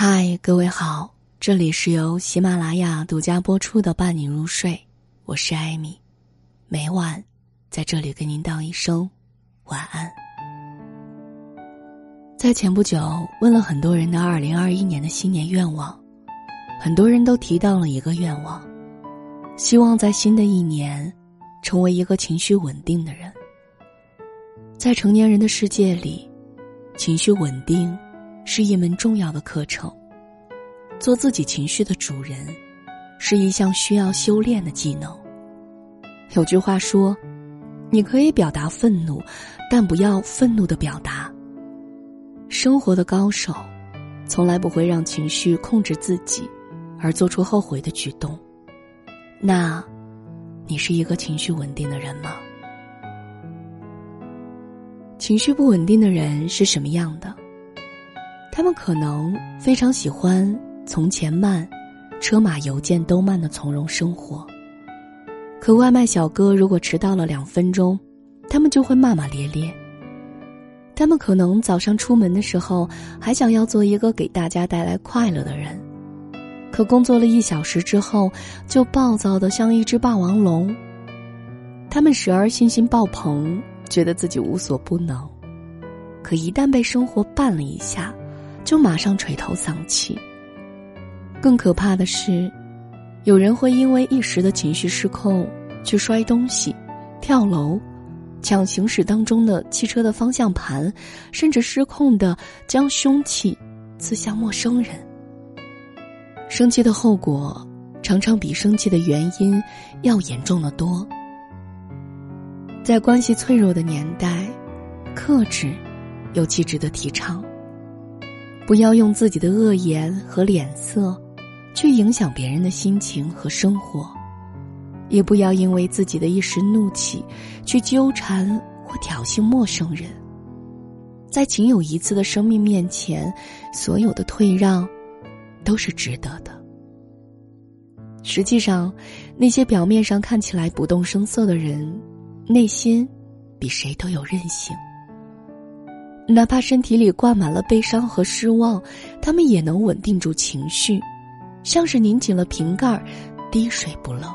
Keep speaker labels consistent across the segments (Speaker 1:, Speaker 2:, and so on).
Speaker 1: 嗨，各位好，这里是由喜马拉雅独家播出的《伴你入睡》，我是艾米，每晚在这里跟您道一声晚安。在前不久问了很多人的二零二一年的新年愿望，很多人都提到了一个愿望，希望在新的一年成为一个情绪稳定的人。在成年人的世界里，情绪稳定是一门重要的课程。做自己情绪的主人，是一项需要修炼的技能。有句话说：“你可以表达愤怒，但不要愤怒的表达。”生活的高手，从来不会让情绪控制自己，而做出后悔的举动。那，你是一个情绪稳定的人吗？情绪不稳定的人是什么样的？他们可能非常喜欢从前慢、车马邮件都慢的从容生活。可外卖小哥如果迟到了两分钟，他们就会骂骂咧咧。他们可能早上出门的时候还想要做一个给大家带来快乐的人，可工作了一小时之后就暴躁的像一只霸王龙。他们时而信心爆棚。觉得自己无所不能，可一旦被生活绊了一下，就马上垂头丧气。更可怕的是，有人会因为一时的情绪失控去摔东西、跳楼、抢行驶当中的汽车的方向盘，甚至失控的将凶器刺向陌生人。生气的后果常常比生气的原因要严重的多。在关系脆弱的年代，克制尤其值得提倡。不要用自己的恶言和脸色去影响别人的心情和生活，也不要因为自己的一时怒气去纠缠或挑衅陌生人。在仅有一次的生命面前，所有的退让都是值得的。实际上，那些表面上看起来不动声色的人。内心，比谁都有韧性。哪怕身体里灌满了悲伤和失望，他们也能稳定住情绪，像是拧紧了瓶盖，滴水不漏。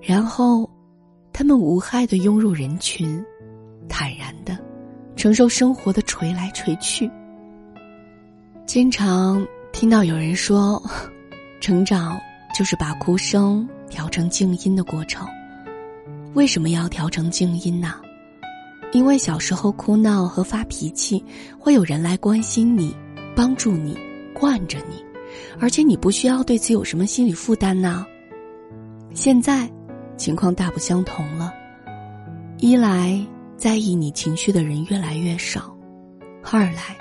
Speaker 1: 然后，他们无害的拥入人群，坦然的承受生活的锤来锤去。经常听到有人说，成长就是把哭声调成静音的过程。为什么要调成静音呢？因为小时候哭闹和发脾气，会有人来关心你、帮助你、惯着你，而且你不需要对此有什么心理负担呢。现在，情况大不相同了。一来，在意你情绪的人越来越少；二来，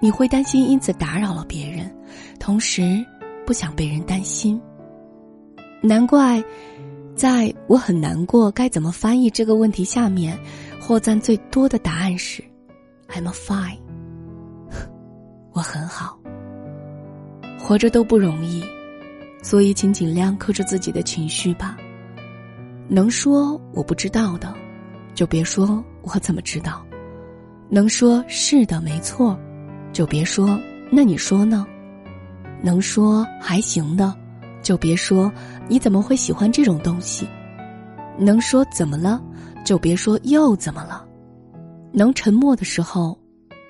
Speaker 1: 你会担心因此打扰了别人，同时不想被人担心。难怪。在我很难过，该怎么翻译这个问题？下面，获赞最多的答案是：“I'm fine。”我很好。活着都不容易，所以请尽量克制自己的情绪吧。能说我不知道的，就别说我怎么知道；能说是的没错，就别说那你说呢？能说还行的。就别说你怎么会喜欢这种东西，能说怎么了，就别说又怎么了，能沉默的时候，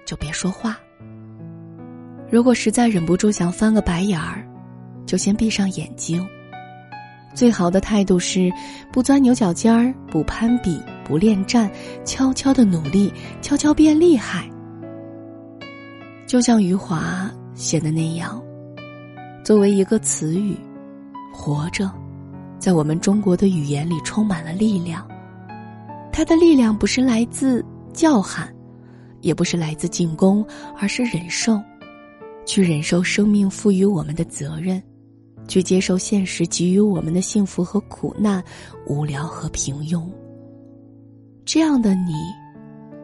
Speaker 1: 就别说话。如果实在忍不住想翻个白眼儿，就先闭上眼睛。最好的态度是不钻牛角尖儿，不攀比，不恋战，悄悄的努力，悄悄变厉害。就像余华写的那样，作为一个词语。活着，在我们中国的语言里充满了力量。它的力量不是来自叫喊，也不是来自进攻，而是忍受，去忍受生命赋予我们的责任，去接受现实给予我们的幸福和苦难、无聊和平庸。这样的你，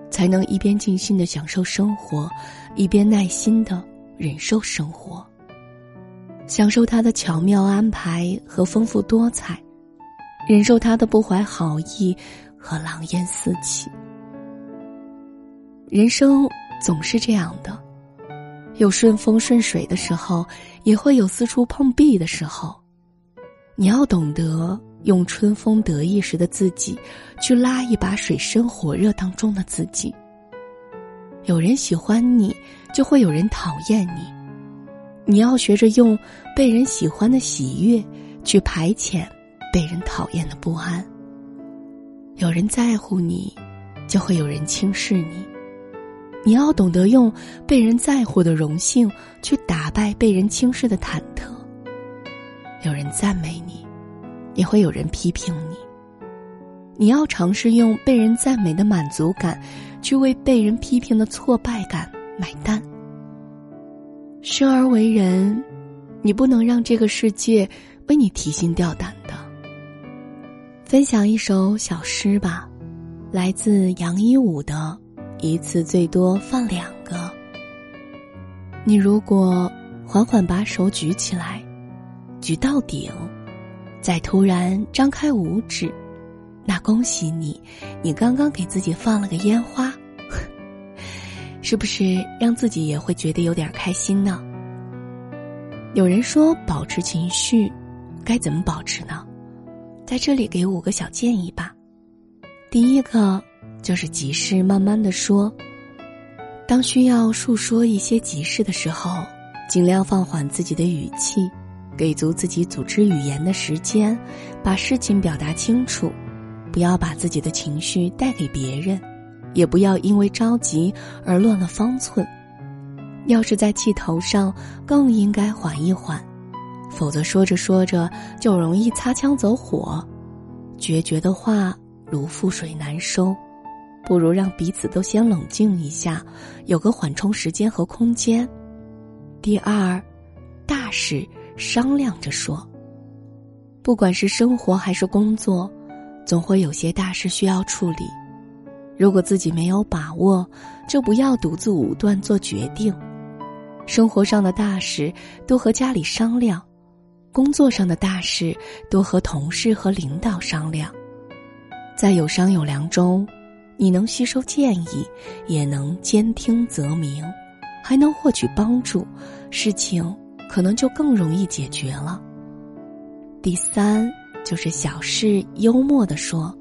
Speaker 1: 才能一边尽心的享受生活，一边耐心的忍受生活。享受他的巧妙安排和丰富多彩，忍受他的不怀好意和狼烟四起。人生总是这样的，有顺风顺水的时候，也会有四处碰壁的时候。你要懂得用春风得意时的自己，去拉一把水深火热当中的自己。有人喜欢你，就会有人讨厌你。你要学着用被人喜欢的喜悦，去排遣被人讨厌的不安。有人在乎你，就会有人轻视你。你要懂得用被人在乎的荣幸，去打败被人轻视的忐忑。有人赞美你，也会有人批评你。你要尝试用被人赞美的满足感，去为被人批评的挫败感买单。生而为人，你不能让这个世界为你提心吊胆。分享一首小诗吧，来自杨一武的。一次最多放两个。你如果缓缓把手举起来，举到顶，再突然张开五指，那恭喜你，你刚刚给自己放了个烟花，是不是让自己也会觉得有点开心呢？有人说保持情绪，该怎么保持呢？在这里给五个小建议吧。第一个。就是急事慢慢的说。当需要述说一些急事的时候，尽量放缓自己的语气，给足自己组织语言的时间，把事情表达清楚，不要把自己的情绪带给别人，也不要因为着急而乱了方寸。要是在气头上，更应该缓一缓，否则说着说着就容易擦枪走火，决绝的话如覆水难收。不如让彼此都先冷静一下，有个缓冲时间和空间。第二，大事商量着说。不管是生活还是工作，总会有些大事需要处理。如果自己没有把握，就不要独自武断做决定。生活上的大事多和家里商量，工作上的大事多和同事和领导商量。在有商有量中。你能吸收建议，也能兼听则明，还能获取帮助，事情可能就更容易解决了。第三，就是小事幽默的说。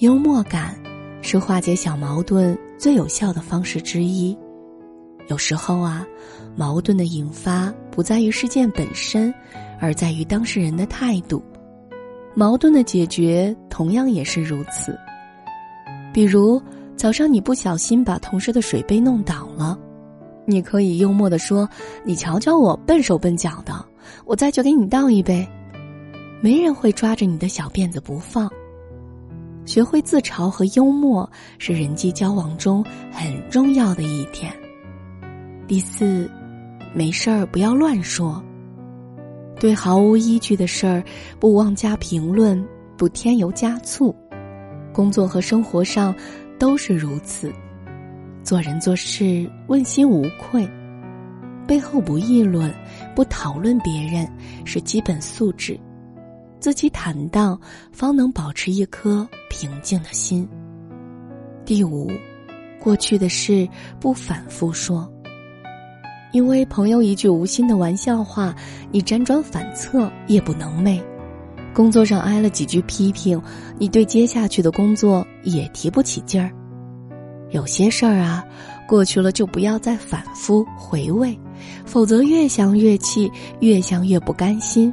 Speaker 1: 幽默感是化解小矛盾最有效的方式之一。有时候啊，矛盾的引发不在于事件本身，而在于当事人的态度。矛盾的解决同样也是如此。比如早上你不小心把同事的水杯弄倒了，你可以幽默的说：“你瞧瞧我笨手笨脚的，我再去给你倒一杯。”没人会抓着你的小辫子不放。学会自嘲和幽默是人际交往中很重要的一点。第四，没事儿不要乱说，对毫无依据的事儿不妄加评论，不添油加醋。工作和生活上都是如此，做人做事问心无愧，背后不议论，不讨论别人是基本素质，自己坦荡，方能保持一颗平静的心。第五，过去的事不反复说，因为朋友一句无心的玩笑话，你辗转反侧，夜不能寐。工作上挨了几句批评，你对接下去的工作也提不起劲儿。有些事儿啊，过去了就不要再反复回味，否则越想越气，越想越不甘心，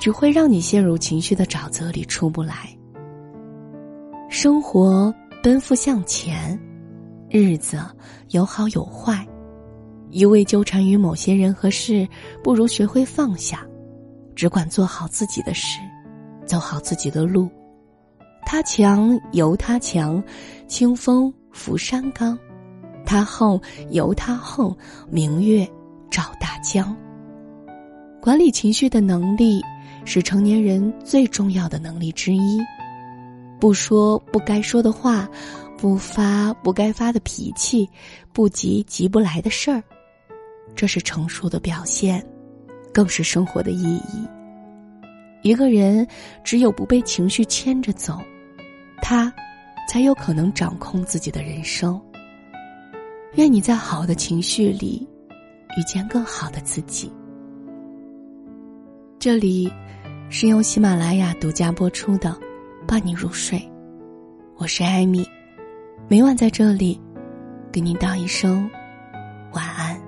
Speaker 1: 只会让你陷入情绪的沼泽里出不来。生活奔赴向前，日子有好有坏，一味纠缠于某些人和事，不如学会放下，只管做好自己的事。走好自己的路，他强由他强，清风拂山岗；他横由他横，明月照大江。管理情绪的能力是成年人最重要的能力之一。不说不该说的话，不发不该发的脾气，不急急不来的事儿，这是成熟的表现，更是生活的意义。一个人只有不被情绪牵着走，他才有可能掌控自己的人生。愿你在好的情绪里遇见更好的自己。这里是用喜马拉雅独家播出的《伴你入睡》，我是艾米，每晚在这里给你道一声晚安。